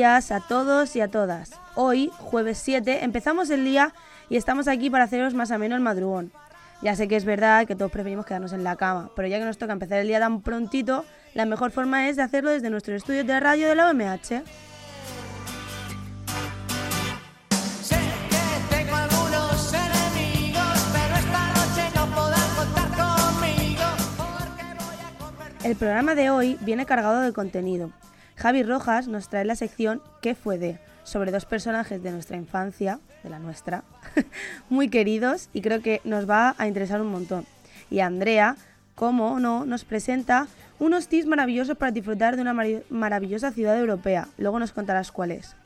días a todos y a todas. Hoy, jueves 7, empezamos el día y estamos aquí para haceros más ameno el madrugón. Ya sé que es verdad que todos preferimos quedarnos en la cama, pero ya que nos toca empezar el día tan prontito, la mejor forma es de hacerlo desde nuestro estudio de radio de la OMH. El programa de hoy viene cargado de contenido. Javi Rojas nos trae la sección ¿Qué fue de? sobre dos personajes de nuestra infancia, de la nuestra, muy queridos y creo que nos va a interesar un montón. Y Andrea, como no, nos presenta unos tips maravillosos para disfrutar de una maravillosa ciudad europea. Luego nos contarás cuál es.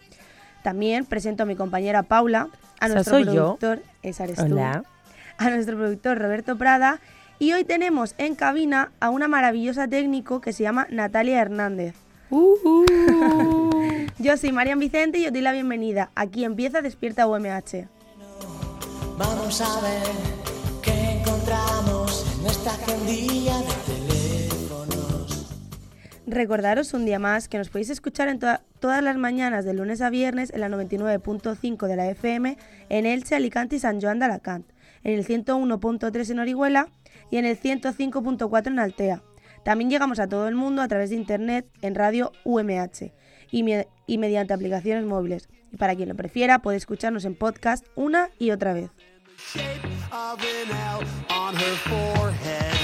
También presento a mi compañera Paula, a nuestro soy yo. productor, esa eres tú, Hola. a nuestro productor Roberto Prada y hoy tenemos en cabina a una maravillosa técnico que se llama Natalia Hernández. Uh, Yo soy Marian Vicente y os doy la bienvenida. Aquí empieza Despierta UMH. Vamos a ver qué encontramos en nuestra agendilla de teléfonos. Recordaros un día más que nos podéis escuchar en toda- todas las mañanas de lunes a viernes en la 99.5 de la FM en Elche, Alicante y San Joan de Alacant, en el 101.3 en Orihuela y en el 105.4 en Altea. También llegamos a todo el mundo a través de internet en radio UMH y, me- y mediante aplicaciones móviles. Y para quien lo prefiera, puede escucharnos en podcast una y otra vez. of an L on her forehead.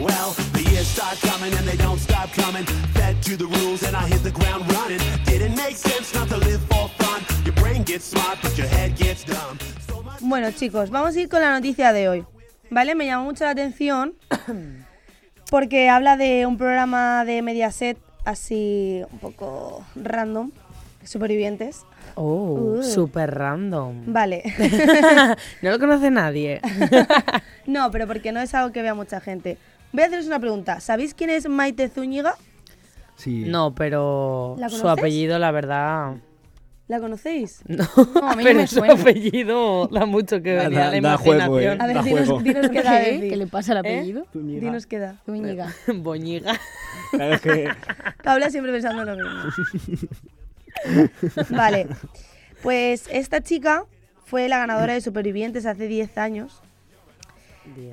Well, the years start coming and they don't stop coming. Fed to the rules and I hit the ground running. Didn't make sense not to live for fun. Your brain gets smart, but your head gets dumb. So much Bueno, chicos, vamos a ir con la noticia de hoy. ¿Vale? Me llamó mucho la atención porque habla de un programa de Mediaset así un poco random, supervivientes. oh, Uh. super random. Vale. no lo conoce nadie. no, pero porque no es algo que vea mucha gente. Voy a haceros una pregunta. ¿Sabéis quién es Maite Zúñiga? Sí. No, pero ¿La su apellido, la verdad. ¿La conocéis? No, a mí no pero me su suena. apellido da mucho que Da- la da juego, imaginación. A ver, Da dinos, juego. dinos qué da ¿Qué? decir. ¿Qué le pasa al apellido? Dinos qué da. Boñiga. Claro, que Paula siempre pensando lo mismo. vale. Pues esta chica fue la ganadora de Supervivientes hace 10 años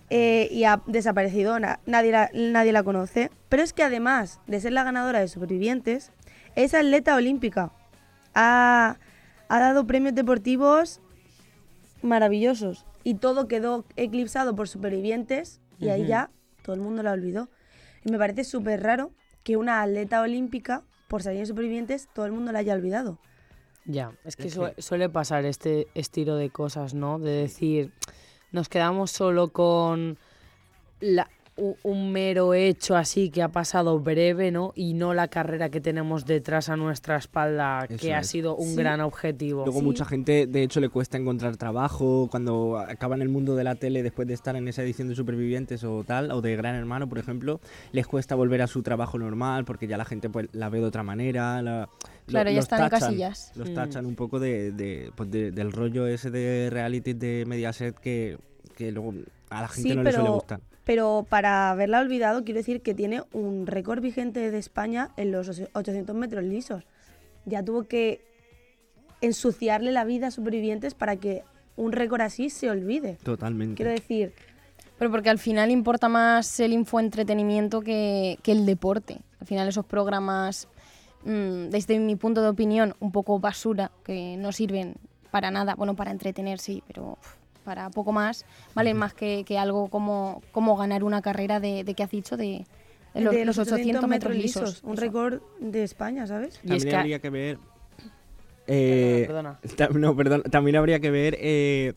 eh, y ha desaparecido, na- nadie, la, nadie la conoce. Pero es que además de ser la ganadora de Supervivientes, es atleta olímpica. Ha, ha dado premios deportivos maravillosos y todo quedó eclipsado por Supervivientes y ahí ya todo el mundo la olvidó. Y me parece súper raro que una atleta olímpica, por salir en Supervivientes, todo el mundo la haya olvidado. Ya, es que, suele pasar este estilo de cosas, ¿no? De decir, nos quedamos solo con la- un mero hecho así que ha pasado breve, ¿no? Y no la carrera que tenemos detrás a nuestra espalda, Eso que ha sido un Sí. gran objetivo. luego Sí. mucha gente, de hecho, le cuesta encontrar trabajo cuando acaba en el mundo de la tele después de estar en esa edición de Supervivientes o tal, o de Gran Hermano, por ejemplo, les cuesta volver a su trabajo normal porque ya la gente pues la ve de otra manera. la- lo- Claro, ya los están en tachan, casillas. Los Mm. tachan un poco de, de, pues, de- del rollo ese de reality de Mediaset que, que luego a la gente Sí, no le suele pero- gustar. Pero para haberla olvidado, quiero decir que tiene un récord vigente de España en los 800 metros lisos. Ya tuvo que ensuciarle la vida a supervivientes para que un récord así se olvide. Totalmente. Quiero decir, Pero porque al final importa más el infoentretenimiento que, que el deporte. Al final esos programas, mm, desde mi punto de opinión, un poco basura, que no sirven para nada, bueno, para entretener sí, pero uf, para poco más, valen más que, que algo como, como ganar una carrera de, de ¿qué has dicho? De, de los, de los 800 metros lisos. Un Eso. récord de España, ¿sabes? Y es También que habría que ver eh, Perdona, ta- no, perdón, también habría que ver eh,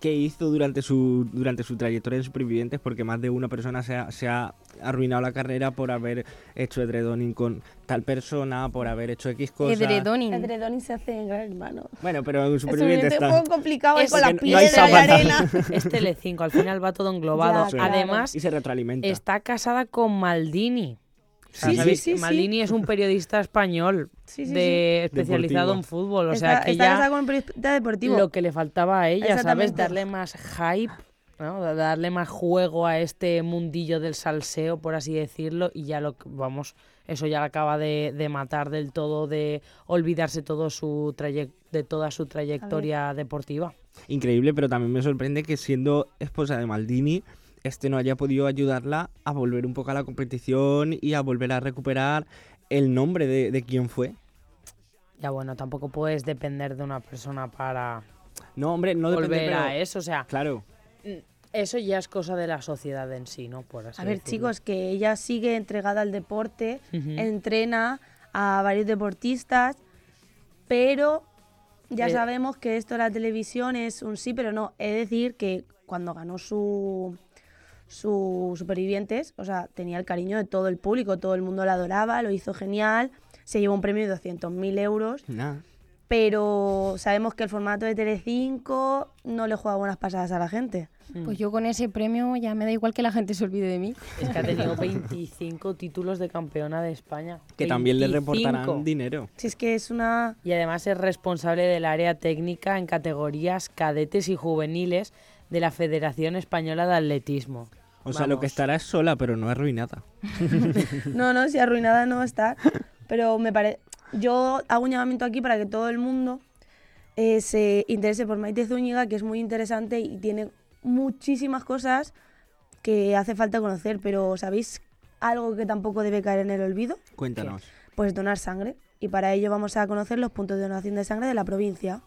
qué hizo durante su, durante su trayectoria de supervivientes, porque más de una persona se ha, se ha arruinado la carrera por haber hecho edredoning con tal persona, por haber hecho X cosas. Edredoning. El Dredoning se hace en Gran Hermano. Bueno, pero un Es un superviviente un está... poco complicado Es con la que no la arena. Es Telecinco, al final va todo englobado. Ya, claro. Además, Y se retroalimenta. está casada con Maldini. O sea, Sí, sí, ¿sabéis? sí, sí. Maldini es un periodista español Sí, sí, de, especializado Deportivo. en fútbol. O está, sea, que está ya casada con un periodista deportivo. lo que le faltaba a ella, ¿sabes? Darle más hype, ¿no? Da- darle más juego a este mundillo del salseo, por así decirlo, y ya lo que- vamos, eso ya acaba de, de matar del todo, de olvidarse todo su de toda su trayectoria deportiva. Increíble, pero también me sorprende que siendo esposa de Maldini, este no haya podido ayudarla a volver un poco a la competición y a volver a recuperar el nombre de, de quién fue. Ya bueno, tampoco puedes depender de una persona para No, hombre, no depende, volver pero- a eso, o sea, Claro, eso ya es cosa de la sociedad en sí, ¿no? Por así A ver, decirlo. chicos, que ella sigue entregada al deporte, entrena a varios deportistas, pero ya Eh. sabemos que esto de la televisión es un sí, pero no. Es decir, que cuando ganó su, su Supervivientes, o sea, tenía el cariño de todo el público, todo el mundo la adoraba, lo hizo genial, se llevó un premio de 200.000 euros, pero sabemos que el formato de Telecinco no le juega buenas pasadas a la gente. Pues yo con ese premio ya me da igual que la gente se olvide de mí. Es que ha tenido 25 títulos de campeona de España. Que también le 25. reportarán dinero. Si es que es una... Y además es responsable del área técnica en categorías cadetes y juveniles de la Federación Española de Atletismo. O sea, lo que estará es sola, pero no arruinada. No, no, si arruinada no va a estar. Pero me parece. Yo hago un llamamiento aquí para que todo el mundo eh, se interese por Maite Zúñiga, que es muy interesante y tiene muchísimas cosas que hace falta conocer. Pero ¿sabéis algo que tampoco debe caer en el olvido? Cuéntanos. Pues donar sangre. Y para ello vamos a conocer los puntos de donación de sangre de la provincia.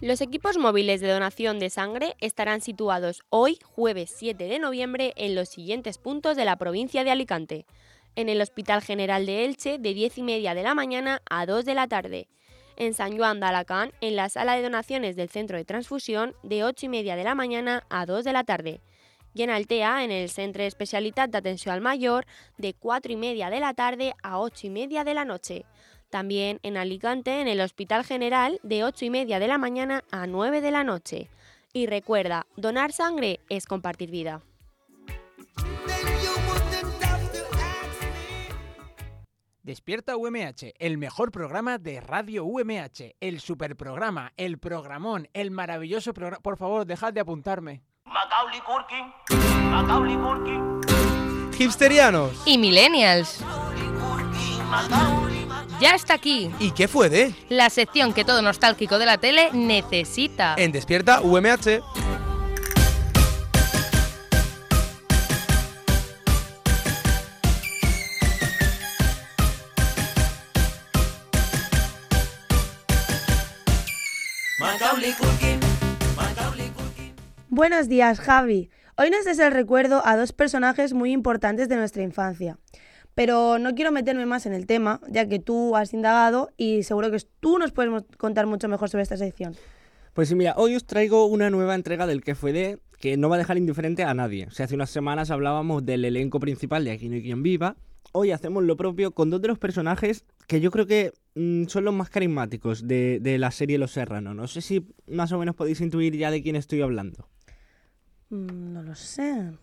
Los equipos móviles de donación de sangre estarán situados hoy, jueves 7 de noviembre, en los siguientes puntos de la provincia de Alicante. En el Hospital General de Elche, de 10 y media de la mañana a 2 de la tarde. En San Juan de Alacant, en la sala de donaciones del Centro de Transfusión, de 8 y media de la mañana a 2 de la tarde. Y en Altea, en el Centre Especialitat d'Atenció al Mayor, de 4 y media de la tarde a 8 y media de la noche. También en Alicante, en el Hospital General, de 8 y media de la mañana a 9 de la noche. Y recuerda, donar sangre es compartir vida. Despierta UMH, el mejor programa de Radio UMH, el superprograma, el programón, el maravilloso programa. Por favor, dejad de apuntarme. Macaulay Culkin, Macaulay Culkin, Hipsterianos. Y millennials. Macaulay. Ya está aquí, ¿Y qué fue de? la sección que todo nostálgico de la tele necesita. En Despierta UMH. Buenos días, Javi. Hoy nos des el recuerdo a dos personajes muy importantes de nuestra infancia. Pero no quiero meterme más en el tema, ya que tú has indagado y seguro que tú nos puedes contar mucho mejor sobre esta sección. Pues sí, mira, hoy os traigo una nueva entrega del que fue de que no va a dejar indiferente a nadie. O sea, hace unas semanas hablábamos del elenco principal de Aquí no hay quien viva. Hoy hacemos lo propio con dos de los personajes que yo creo que mm, son los más carismáticos de, de la serie Los Serrano. No sé si más o menos podéis intuir ya de quién estoy hablando. Mm, no lo sé. De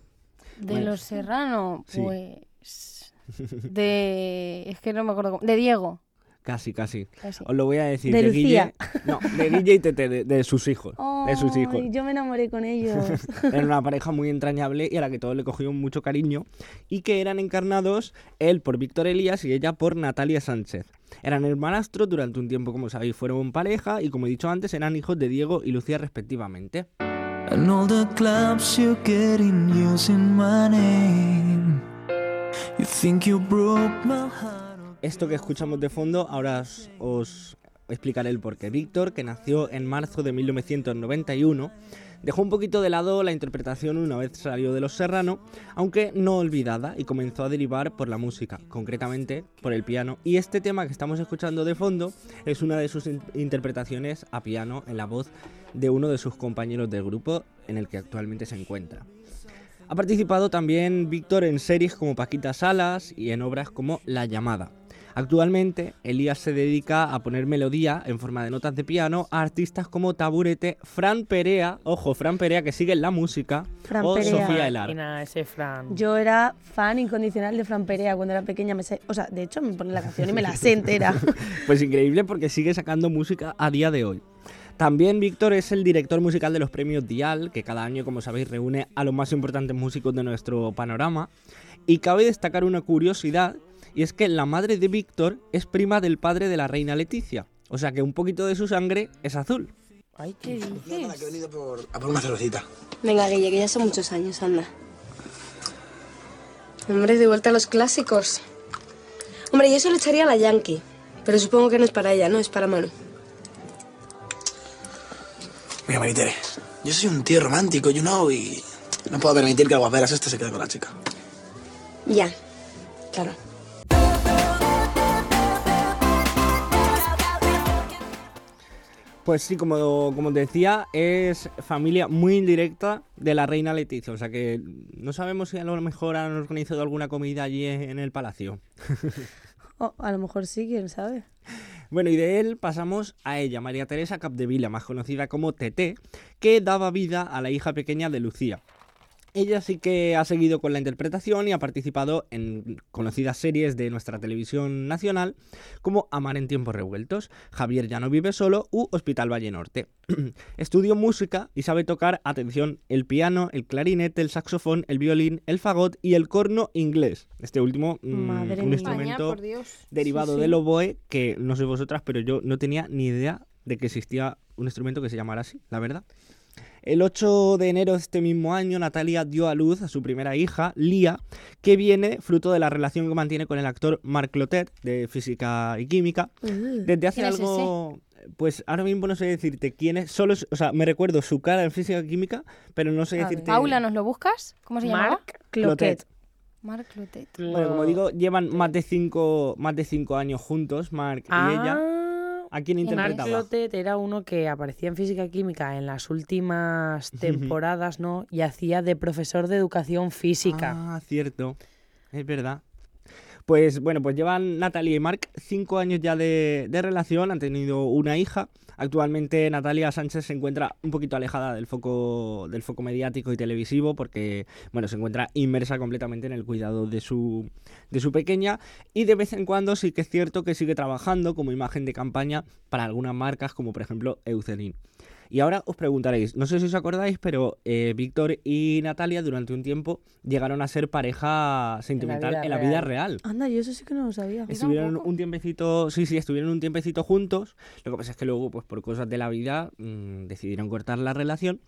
Bueno. los Serrano, Sí. pues. De. Es que no me acuerdo. cómo- De Diego. Casi, casi. casi. Os lo voy a decir. De Guille. Lucía. No, de Guille y Tete, de, de sus hijos. de sus hijos. Yo me enamoré con ellos. Era una pareja muy entrañable y a la que todos le cogieron mucho cariño y que eran encarnados él por Víctor Elías y ella por Natalia Sánchez. Eran hermanastros durante un tiempo, como sabéis, fueron pareja y como he dicho antes, eran hijos de Diego y Lucía respectivamente. And all the clubs you're getting using my name. Esto que escuchamos de fondo, ahora os, os explicaré el porqué. Víctor, que nació en marzo de 1991, Dejó un poquito de lado la interpretación una vez salió de Los Serrano, aunque no olvidada, y comenzó a derivar por la música, concretamente por el piano. Y este tema que estamos escuchando de fondo es una de sus in- interpretaciones a piano en la voz de uno de sus compañeros del grupo en el que actualmente se encuentra. Ha participado también Víctor en series como Paquita Salas y en obras como La Llamada. Actualmente, Elías se dedica a poner melodía en forma de notas de piano a artistas como Taburete, Fran Perea, ojo, Fran Perea que sigue en la música, Fran o Perea. Sofía Elar. Y nada, ese Fran. Yo era fan incondicional de Fran Perea cuando era pequeña. Me sé- o sea, de hecho me pone la canción y me la sé entera. Pues increíble porque sigue sacando música a día de hoy. También Víctor es el director musical de los premios Dial, que cada año, como sabéis, reúne a los más importantes músicos de nuestro panorama. Y cabe destacar una curiosidad, y es que la madre de Víctor es prima del padre de la reina Leticia. O sea que un poquito de su sangre es azul. Ay, ¿qué Nada, que he dices? venido por, a por una cervecita. Venga, Guille, que ya son muchos años, anda. Hombre, de vuelta a los clásicos. Hombre, yo se lo echaría a la Yankee. Pero supongo que no es para ella, ¿no? Es para Manu. Mira, Maritere, yo soy un tío romántico, you know, y no puedo permitir que el guaperas este se quede con la chica. Ya. Claro. Pues sí, como, como te decía, es familia muy indirecta de la reina Leticia. O sea que no sabemos si a lo mejor han organizado alguna comida allí en el palacio. Oh, a lo mejor sí, quién sabe. Bueno, y de él pasamos a ella, María Teresa Capdevila, más conocida como Tete, que daba vida a la hija pequeña de Lucía. Ella sí que ha seguido con la interpretación y ha participado en conocidas series de nuestra televisión nacional como Amar en tiempos revueltos, Javier ya no vive solo u Hospital Valle Norte. Estudió música y sabe tocar, atención, el piano, el clarinete, el saxofón, el violín, el fagot y el corno inglés. Este último, mm, Madre un mía. instrumento por Dios. derivado Sí, sí. del oboe, que no sé vosotras, pero yo no tenía ni idea de que existía un instrumento que se llamara así, la verdad. El 8 de enero de este mismo año, Natalia dio a luz a su primera hija, Lía, que viene fruto de la relación que mantiene con el actor Marc Clotet, de Física y Química. Uh, Desde hace ¿Quién es algo... Pues ahora mismo no sé decirte quién es, solo, es- o sea, me recuerdo su cara en Física y Química, pero no sé A decirte... Paula, ¿nos lo buscas? ¿Cómo se llamaba? Marc Cloquet. Marc Clotet. Bueno, como digo, llevan más de cinco, más de cinco años juntos, Marc y ella. ¿A quién interpretaba? Clotet era uno que aparecía en física química en las últimas temporadas, ¿no? Y hacía de profesor de educación física. Ah, cierto. Es verdad. Pues bueno, pues llevan Natalia y Marc cinco años ya de, de relación, han tenido una hija. Actualmente Natalia Sánchez se encuentra un poquito alejada del foco, del foco mediático y televisivo porque bueno, se encuentra inmersa completamente en el cuidado de su, de su pequeña y de vez en cuando sí que es cierto que sigue trabajando como imagen de campaña para algunas marcas como por ejemplo Eucerin. Y ahora os preguntaréis, no sé si os acordáis, pero eh, Víctor y Natalia durante un tiempo llegaron a ser pareja sentimental en la vida vida, real. Anda, yo eso sí que no lo sabía. Estuvieron un tiempecito, sí, sí, estuvieron un tiempecito juntos. Lo que pasa es que luego, pues por cosas de la vida, mm, decidieron cortar la relación.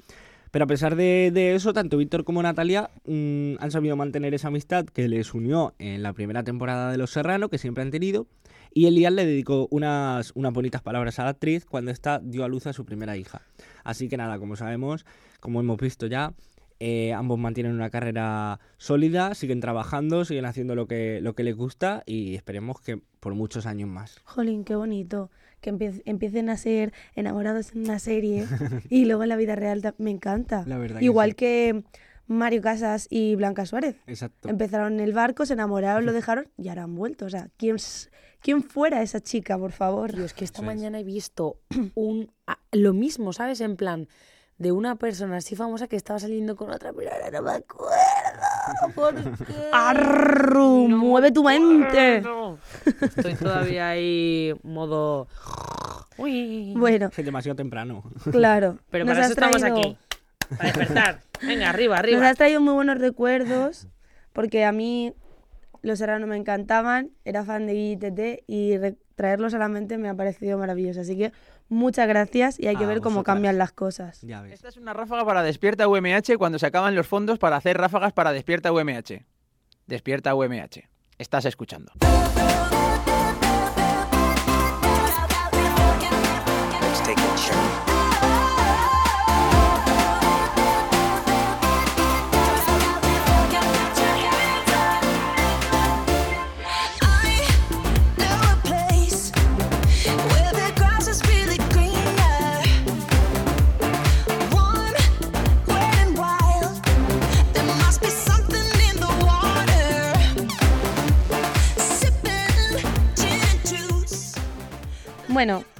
Pero a pesar de, de eso, tanto Víctor como Natalia mm, han sabido mantener esa amistad que les unió en la primera temporada de Los Serrano, que siempre han tenido. Y Elian le dedicó unas, unas bonitas palabras a la actriz cuando ésta dio a luz a su primera hija. Así que nada, como sabemos, como hemos visto ya, eh, ambos mantienen una carrera sólida, siguen trabajando, siguen haciendo lo que, lo que les gusta y esperemos que por muchos años más. Jolín, qué bonito. Que empie- empiecen a ser enamorados en una serie y luego en la vida real me encanta. La verdad que Igual sí. que Mario Casas y Blanca Suárez. Exacto. Empezaron en el barco, se enamoraron, lo dejaron y ahora han vuelto. O sea, ¿quién, quién fuera esa chica, por favor? Es que esta mañana he visto un lo mismo, ¿sabes? En plan, de una persona así famosa que estaba saliendo con otra, pero ahora no me acuerdo. ¿Por qué? ¡Arru! No ¡Mueve tu mente! Estoy todavía ahí, modo. Uy. Bueno, Es demasiado temprano. claro. pero nos para eso has estamos traído- aquí. Para despertar. Venga, arriba, Nos arriba. has traído muy buenos recuerdos, porque a mí los serranos me encantaban, era fan de ITT y traerlos a la mente me ha parecido maravilloso. Así que muchas gracias y hay que A ver cómo vosotras. cambian las cosas. Ya ves. Esta es una ráfaga para Despierta UMH cuando se acaban los fondos para hacer ráfagas para Despierta UMH. Despierta UMH. Estás escuchando.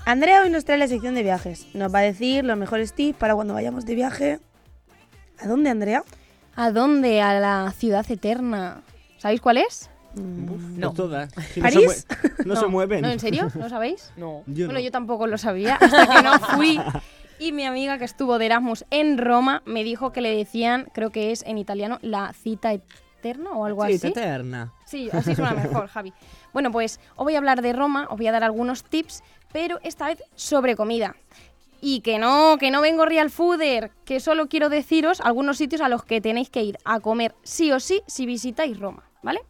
Andrea hoy nos trae la sección de viajes. Nos va a decir los mejores tips para cuando vayamos de viaje. ¿A dónde, Andrea? ¿A dónde? A la ciudad eterna. ¿Sabéis cuál es? No. todas. Si ¿París? No, se, no se mueven. ¿No, en serio? ¿No sabéis? No. Yo bueno, no. yo tampoco lo sabía hasta que no fui. Y mi amiga que estuvo de Erasmus en Roma me dijo que le decían, creo que es en italiano, la cita eterna o algo Sí, así. eterna. Sí, así suena mejor, Javi. Bueno, pues os voy a hablar de Roma, os voy a dar algunos tips, pero esta vez sobre comida. Y que no, que no vengo real fooder, que solo quiero deciros algunos sitios a los que tenéis que ir a comer sí o sí si visitáis Roma, ¿vale?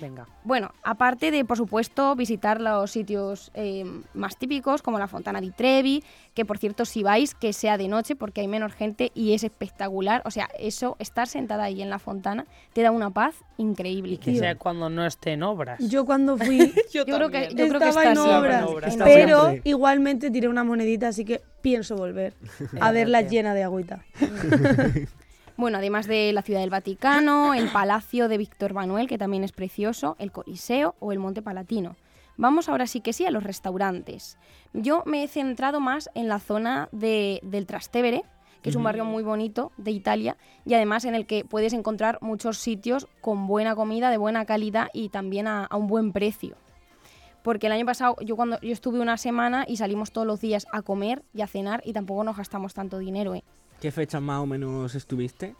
Venga. Bueno, aparte de, por supuesto, visitar los sitios eh, más típicos, como la Fontana di Trevi, que por cierto, si vais, que sea de noche, porque hay menos gente y es espectacular. O sea, eso, estar sentada ahí en la fontana, te da una paz increíble. Que sea cuando no esté en obras. Yo cuando fui Yo creo que, yo creo que estaba está en obras, obras. Está pero siempre. igualmente tiré una monedita, así que pienso volver a verla llena de agüita. Bueno, además de la Ciudad del Vaticano, el Palacio de Víctor Manuel, que también es precioso, el Coliseo o el Monte Palatino. Vamos ahora sí que sí a los restaurantes. Yo me he centrado más en la zona de- del Trastevere, que es un barrio muy bonito de Italia y además en el que puedes encontrar muchos sitios con buena comida, de buena calidad y también a, a un buen precio. Porque el año pasado yo cuando yo estuve una semana y salimos todos los días a comer y a cenar y tampoco nos gastamos tanto dinero, ¿eh? ¿Qué fecha más o menos estuviste?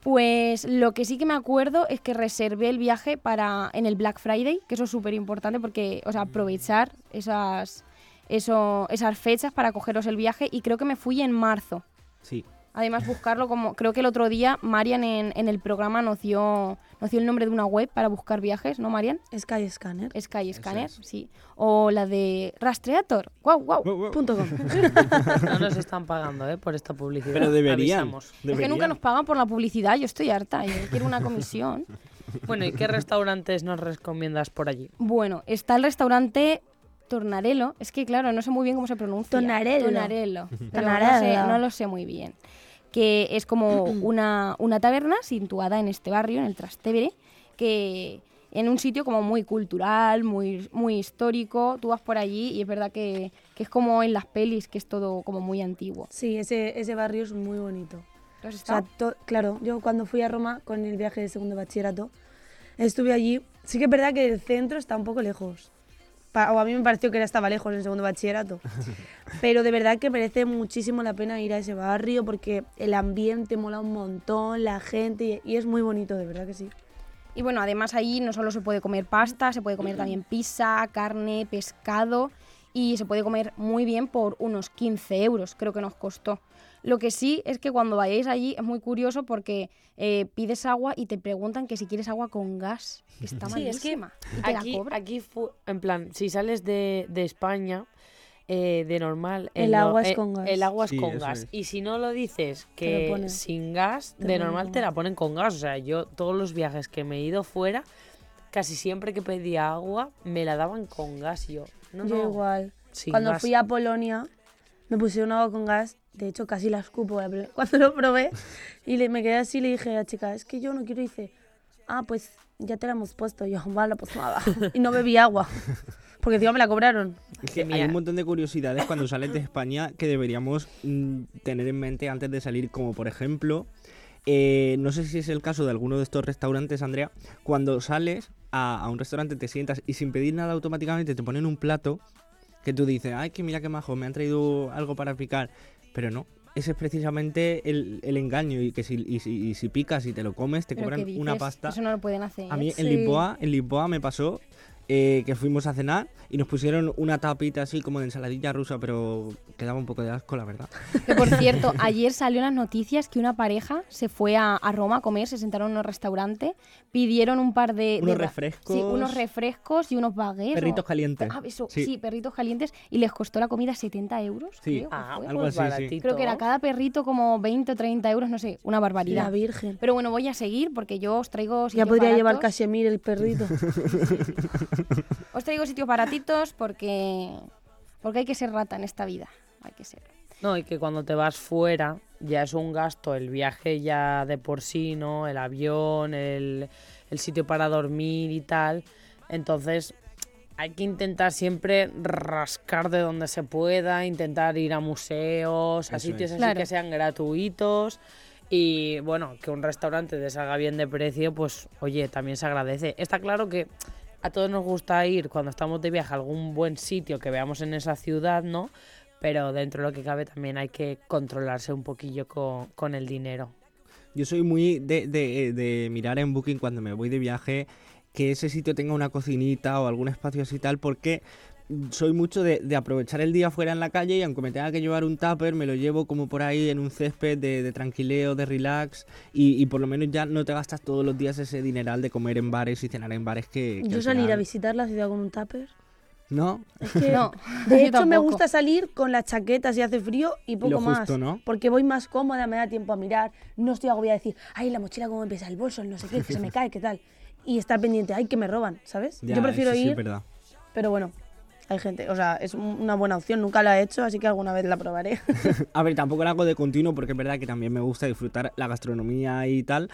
Pues lo que sí que me acuerdo es que reservé el viaje para en el Black Friday, que eso es súper importante porque, o sea, aprovechar esas, eso, esas fechas para cogeros el viaje y creo que me fui en marzo. Sí. Además, buscarlo como, creo que el otro día Marian en, en el programa nos dio, nos dio el nombre de una web para buscar viajes, ¿no, Marian? Sky Scanner. Sky Scanner, sí. O la de Rastreator, wow, wow, Wow, wow. Punto com. No nos están pagando, ¿eh? Por esta publicidad. Pero deberían. Avisamos. Es que nunca nos pagan por la publicidad, yo estoy harta, yo quiero una comisión. Bueno, ¿y qué restaurantes nos recomiendas por allí? Bueno, está el restaurante Tornarello. Es que, claro, no sé muy bien cómo se pronuncia. Tonarello. Pero no, sé, no lo sé muy bien. Que es como una, una taberna situada en este barrio, en el Trastevere, que en un sitio como muy cultural, muy, muy histórico. Tú vas por allí y es verdad que, que es como en las pelis, que es todo como muy antiguo. Sí, ese, ese barrio es muy bonito. ¿Tú has O sea, to- claro, yo cuando fui a Roma con el viaje de segundo bachillerato, estuve allí. Sí que es verdad que el centro está un poco lejos. O a mí me pareció que era- estaba lejos en el segundo bachillerato. Pero de verdad que merece muchísimo la pena ir a ese barrio porque el ambiente mola un montón, la gente, y, y es muy bonito, de verdad que sí. Y bueno, además ahí no solo se puede comer pasta, se puede comer también pizza, carne, pescado y se puede comer muy bien por unos 15 euros, creo que nos costó. Lo que sí es que cuando vayáis allí es muy curioso porque eh, pides agua y te preguntan que si quieres agua con gas, que está Sí, es que Aquí, fu- en plan, si sales de, de España, eh, de normal... El agua es eh, con gas. El agua es Sí, con gas. es. Y si no lo dices lo que sin gas, Te de normal te la ponen con gas. O sea, yo todos los viajes que me he ido fuera, casi siempre que pedía agua, me la daban con gas. Yo, no, yo no, igual. sin Cuando gas. fui a Polonia, me pusieron agua con gas. De hecho, casi la escupo cuando lo probé. Y le- me quedé así y le dije a la chica, es que yo no quiero. Y dice, ah, pues ya te la hemos puesto. Y yo, vale, pues nada. Y no bebí agua. Porque encima me la cobraron. Es que hay un montón de curiosidades cuando sales de España que deberíamos mm, tener en mente antes de salir, como por ejemplo, eh, no sé si es el caso de alguno de estos restaurantes, Andrea, cuando sales a, a un restaurante, te sientas y sin pedir nada automáticamente te ponen un plato que tú dices, ay, que mira qué majo, me han traído algo para picar, pero no. Ese es precisamente el, el engaño y que si, y si, y si picas y te lo comes te ¿Pero cobran una pasta. Eso no lo pueden hacer. A mí en. Lisboa, en Lisboa me pasó eh, que fuimos a cenar y nos pusieron una tapita así como de ensaladilla rusa, pero quedaba un poco de asco, la verdad. Que por cierto, ayer salió en las noticias que una pareja se fue a, a Roma a comer, se sentaron en un restaurante, pidieron un par de... Unos de refrescos. Sí, unos refrescos y unos baguettes. Perritos calientes. Ah, eso, Sí. sí. perritos calientes. Y les costó la comida 70 euros. Sí. creo Ah, fue. algo pues así, sí. baratito. Creo que era cada perrito como 20 o 30 euros, no sé, una barbaridad. La Virgen. Pero bueno, voy a seguir porque yo os traigo Ya podría llevar baratos. Casemir el perrito. Os traigo sitios baratitos porque porque hay que ser rata en esta vida. Hay que ser. No, y que cuando te vas fuera ya es un gasto el viaje ya de por sí, ¿no? El avión, el, el sitio para dormir y tal. Entonces hay que intentar siempre rascar de donde se pueda, intentar ir a museos, a Eso sitios es. así Claro. que sean gratuitos. Y bueno, que un restaurante te salga bien de precio, pues oye, también se agradece. Está claro que a todos nos gusta ir cuando estamos de viaje a algún buen sitio que veamos en esa ciudad, ¿no? Pero dentro de lo que cabe también hay que controlarse un poquillo con, con el dinero. Yo soy muy de, de- de mirar en Booking cuando me voy de viaje que ese sitio tenga una cocinita o algún espacio así tal, porque soy mucho de, de aprovechar el día fuera en la calle y aunque me tenga que llevar un tupper, me lo llevo como por ahí en un césped de, de tranquileo, de relax y, y por lo menos ya no te gastas todos los días ese dineral de comer en bares y cenar en bares que... que Yo al salir a visitar la ciudad con un tupper. ¿No? Es que, No, de hecho, me gusta salir con la chaqueta si hace frío y poco lo más. justo, ¿no? Porque voy más cómoda, me da tiempo a mirar. No estoy agobiada a decir, ay, la mochila cómo me pesa, el bolso, el no sé qué, que se me cae, qué tal. Y estar pendiente, ay, que me roban, ¿sabes? Ya, Yo prefiero eso sí es ir, verdad. pero bueno, hay gente, o sea, es un- una buena opción. Nunca la he hecho, así que alguna vez la probaré. A ver, tampoco lo hago de continuo porque es verdad que también me gusta disfrutar la gastronomía y tal.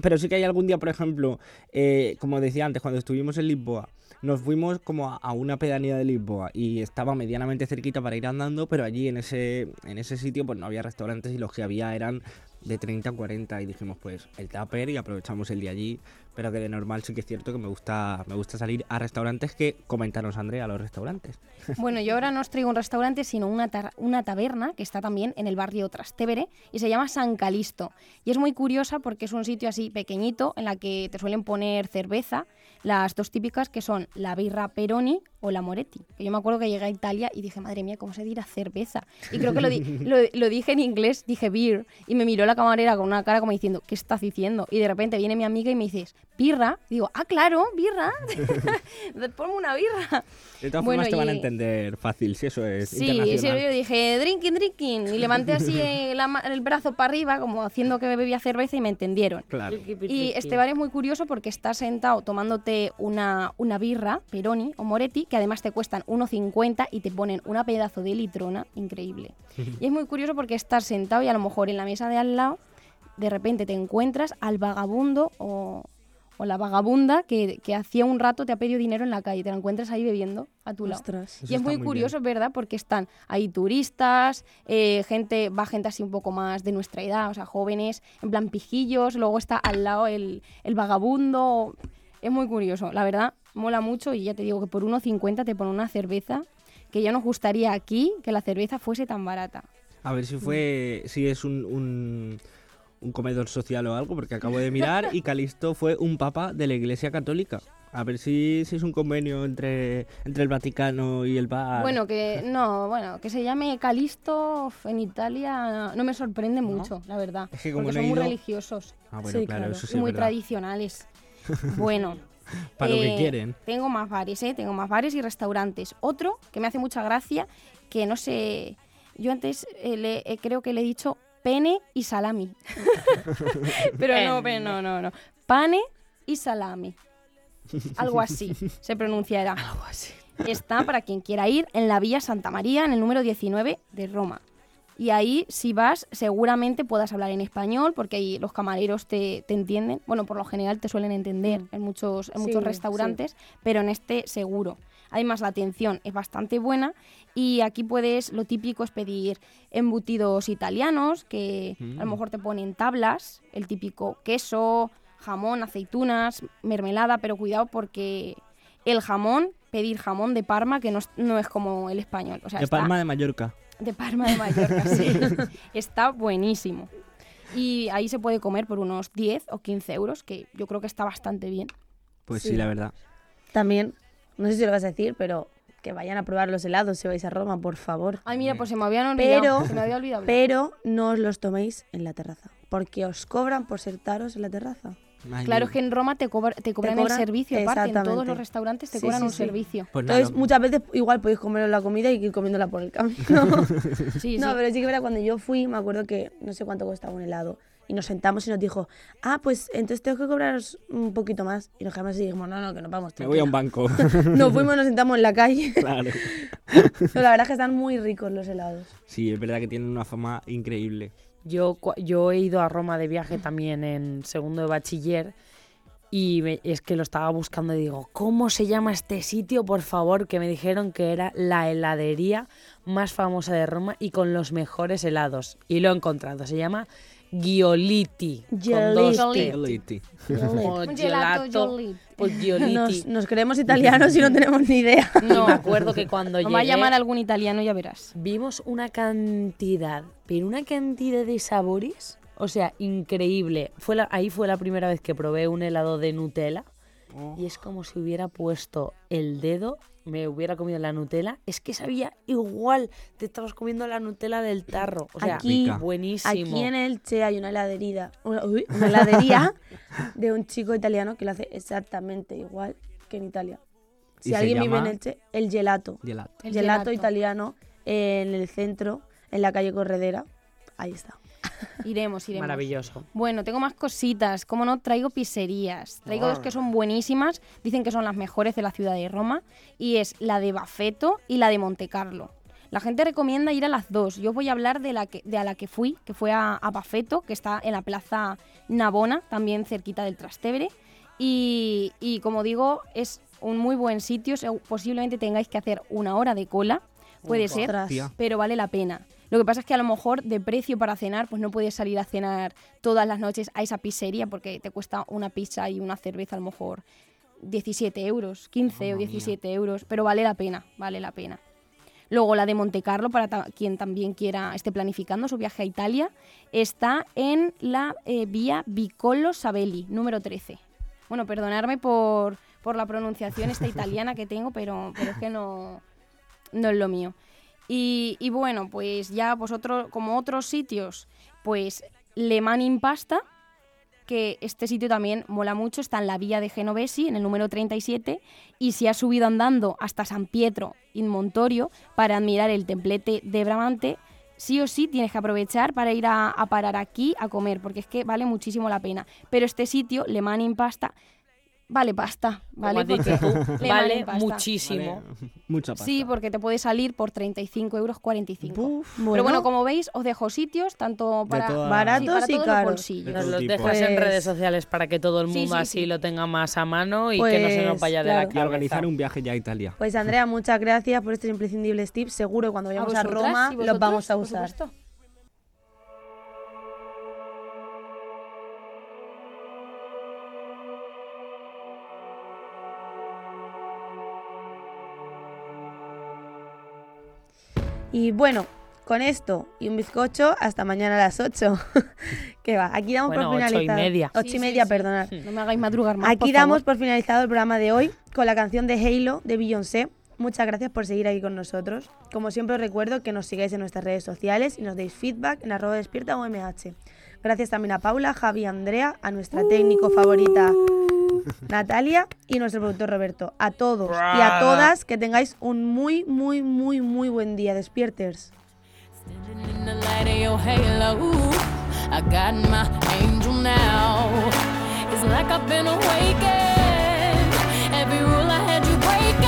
Pero sí que hay algún día, por ejemplo, eh, como decía antes, cuando estuvimos en Lisboa, nos fuimos como a, una pedanía de Lisboa y estaba medianamente cerquita para ir andando, pero allí en ese, en ese sitio pues no había restaurantes y los que había eran de 30 a 40 y dijimos pues el tupper y aprovechamos el día allí. Pero que de normal sí que es cierto que me gusta, me gusta salir a restaurantes que comentaros Andrea, a los restaurantes. Bueno, yo ahora no os traigo un restaurante, sino una, una taberna que está también en el barrio Trastevere y se llama San Calisto. Y es muy curiosa porque es un sitio así pequeñito en la que te suelen poner cerveza, las dos típicas que son la birra Peroni o la Moretti. Que yo me acuerdo que llegué a Italia y dije, madre mía, ¿cómo se dirá cerveza? Y creo que lo, di- lo, lo dije en inglés, dije beer, y me miró la camarera con una cara como diciendo, ¿qué estás diciendo? Y de repente viene mi amiga y me dices, birra. Y digo, ah, claro, birra. Ponme una birra. De todas Bueno, formas te van a entender fácil si eso es Sí, internacional. sí, yo dije drinking, drinking. Y levanté así el brazo para arriba, como haciendo que bebía cerveza y me entendieron. Claro. Y este bar es muy curioso porque estás sentado tomándote una, una birra, Peroni o Moretti, que además te cuestan 1,50 y te ponen una pedazo de litrona increíble. Y es muy curioso porque estás sentado y a lo mejor en la mesa de al lado, de repente te encuentras al vagabundo o, o la vagabunda que, que hacía un rato te ha pedido dinero en la calle, te la encuentras ahí bebiendo a tu lado. Ostras. Eso Y es muy muy curioso, ¿verdad? Porque están ahí turistas, eh, gente, va gente así un poco más de nuestra edad, o sea, jóvenes, en plan pijillos, luego está al lado el, el vagabundo. Es muy curioso, la verdad, mola mucho y ya te digo que por 1,50 te ponen una cerveza que ya nos gustaría aquí que la cerveza fuese tan barata. A ver si fue, si es un, un, un comedor social o algo, porque acabo de mirar y Calisto fue un papa de la Iglesia Católica. A ver si, si es un convenio entre, entre el Vaticano y el bar. Bueno, que no, bueno, que se llame Calisto en Italia no me sorprende mucho, la verdad. Es que como porque no son muy religiosos. Ah, bueno, Sí, claro, claro. eso sí muy verdad. tradicionales. Bueno. Para lo que eh, quieren. Tengo más bares, ¿eh? Tengo más bares y restaurantes. Otro que me hace mucha gracia, que no sé... Yo antes eh, le- eh, creo que le he dicho pene y salami. Pero no, no, no, no. Pane y salami. Algo así se pronunciará. Algo así. Está, para quien quiera ir, en la Vía Santa María, en el número 19 de Roma. Y ahí, si vas, seguramente puedas hablar en español, porque ahí los camareros te, te entienden. Bueno, por lo general te suelen entender en muchos, en Sí, muchos sí. restaurantes, pero en este seguro. Además, la atención es bastante buena y aquí puedes, lo típico es pedir embutidos italianos, que a lo Mm. mejor te ponen tablas, el típico queso, jamón, aceitunas, mermelada, pero cuidado porque el jamón, pedir jamón de Parma, que no es, no es como el español. O sea, de está- Palma de Mallorca. de Parma de Mallorca, sí. está buenísimo. Y ahí se puede comer por unos 10 o 15 euros, que yo creo que está bastante bien. Pues sí, Sí. la verdad. También, no sé si lo vas a decir, pero que vayan a probar los helados si vais a Roma, por favor. Ay, mira, pues se me habían olvidado. Pero, se me había olvidado. hablar. pero no os los toméis en la terraza, porque os cobran por sentaros en la terraza. Ay, Claro, es que en Roma te, cobra- te cobran cobran- el servicio, aparte, en todos los restaurantes te Sí, cobran sí, un sí. servicio. Pues nada, Entonces, muchas veces igual podéis comeros la comida y ir comiéndola por el camino. Sí, no, sí. pero sí que verdad, cuando yo fui, me acuerdo que no sé cuánto costaba un helado. Y nos sentamos y nos dijo, ah, pues entonces tengo que cobraros un poquito más. Y nos quedamos así y dijimos, no, no, que nos vamos. me voy a un tranquila". banco. Nos fuimos, nos sentamos en la calle. claro. Pero la verdad es que están muy ricos los helados. Sí, es verdad que tienen una fama increíble. Yo, yo he ido a Roma de viaje también en segundo de bachiller Y me- es que lo estaba buscando y digo, ¿cómo se llama este sitio? Por favor, que me dijeron que era la heladería más famosa de Roma y con los mejores helados. Y lo he encontrado, se llama Gioliti. Con dos T. Gioliti. O Un gelato pues Gioliti. Nos, nos creemos italianos y no tenemos ni idea. Y me acuerdo que cuando Nos va a llegué llamar algún italiano, ya verás. vimos una cantidad, pero una cantidad de sabores, o sea, increíble. Fue la- ahí fue la primera vez que probé un helado de Nutella y es como si hubiera puesto el dedo, me hubiera comido la Nutella, es que sabía igual, te estabas comiendo la Nutella del tarro, o sea, Aquí, buenísimo. aquí en Elche hay una heladería, una, uy, una heladería de un chico italiano que lo hace exactamente igual que en Italia. Si ¿Y se alguien vive en? Elche, el gelato. Gelato. El gelato, gelato. italiano en el centro, en la calle Corredera. Ahí está. Iremos, iremos. Maravilloso. Bueno, tengo más cositas. Como no, traigo pizzerías. Traigo dos que son buenísimas. Dicen que son las mejores de la ciudad de Roma. Y es la de Bafeto y la de Monte Carlo. La gente recomienda ir a las dos. Yo voy a hablar de, la que, de a la que fui, que fue a, a Bafeto, que está en la plaza Navona, también cerquita del Trastevere. Y, y como digo, es un muy buen sitio. Posiblemente tengáis que hacer una hora de cola. Puede ser. Tía. pero vale la pena. Lo que pasa es que a lo mejor de precio para cenar, pues no puedes salir a cenar todas las noches a esa pizzería porque te cuesta una pizza y una cerveza a lo mejor 17 euros, 15 o 17 euros, pero vale la pena, vale la pena. Luego la de Monte Carlo, para ta- quien también quiera esté planificando su viaje a Italia, está en la eh, vía Vicolo Sabelli, número 13. Bueno, perdonadme por, por la pronunciación esta italiana que tengo, pero, pero es que no, no es lo mío. Y, bueno, pues ya vosotros, como otros sitios, pues Le Mani in Pasta, que este sitio también mola mucho, está en la vía de Genovesi, en el número 37, y si has subido andando hasta San Pietro in Montorio para admirar el templete de Bramante, sí o sí tienes que aprovechar para ir a, parar aquí a comer, porque es que vale muchísimo la pena. Pero este sitio, Le Mani in Pasta, vale pasta, ¿vale? has dicho tú, Le vale Pasta. muchísimo. Vale, Mucha pasta. Sí, porque te puede salir por 35 euros 45. Bueno, Pero bueno, como veis, os dejo sitios tanto para, todas- Baratos sí, para y todos los caros. bolsillos. Nos los tipo. dejas en Pues- redes sociales para que todo el mundo sí, así sí. lo tenga más a mano y que no se nos Pues, vaya de claro. la Y cabeza. organizar un viaje ya a Italia. Pues Andrea, muchas gracias por estos imprescindibles tips. Seguro que cuando vayamos a, vosotras? Roma ¿Y los vamos a Por usar. Y bueno, con esto y un bizcocho, hasta mañana a las 8. que va, aquí damos Bueno, por ocho y finalizado. media. 8 Sí, y media, sí. perdonad. No me hagáis madrugar más. Aquí por damos favor. por finalizado el programa de hoy con la canción de Halo de Beyoncé. Muchas gracias por seguir aquí con nosotros. Como siempre os recuerdo que nos sigáis en nuestras redes sociales y nos deis feedback en arroba despierta UMH. Gracias también a Paula, Javi y Andrea, a nuestra técnico favorita Natalia y nuestro productor Roberto. A todos y a todas que tengáis un muy, muy, muy, muy buen día. Despierters. It's like I've been awakened. Every rule I had you breaking.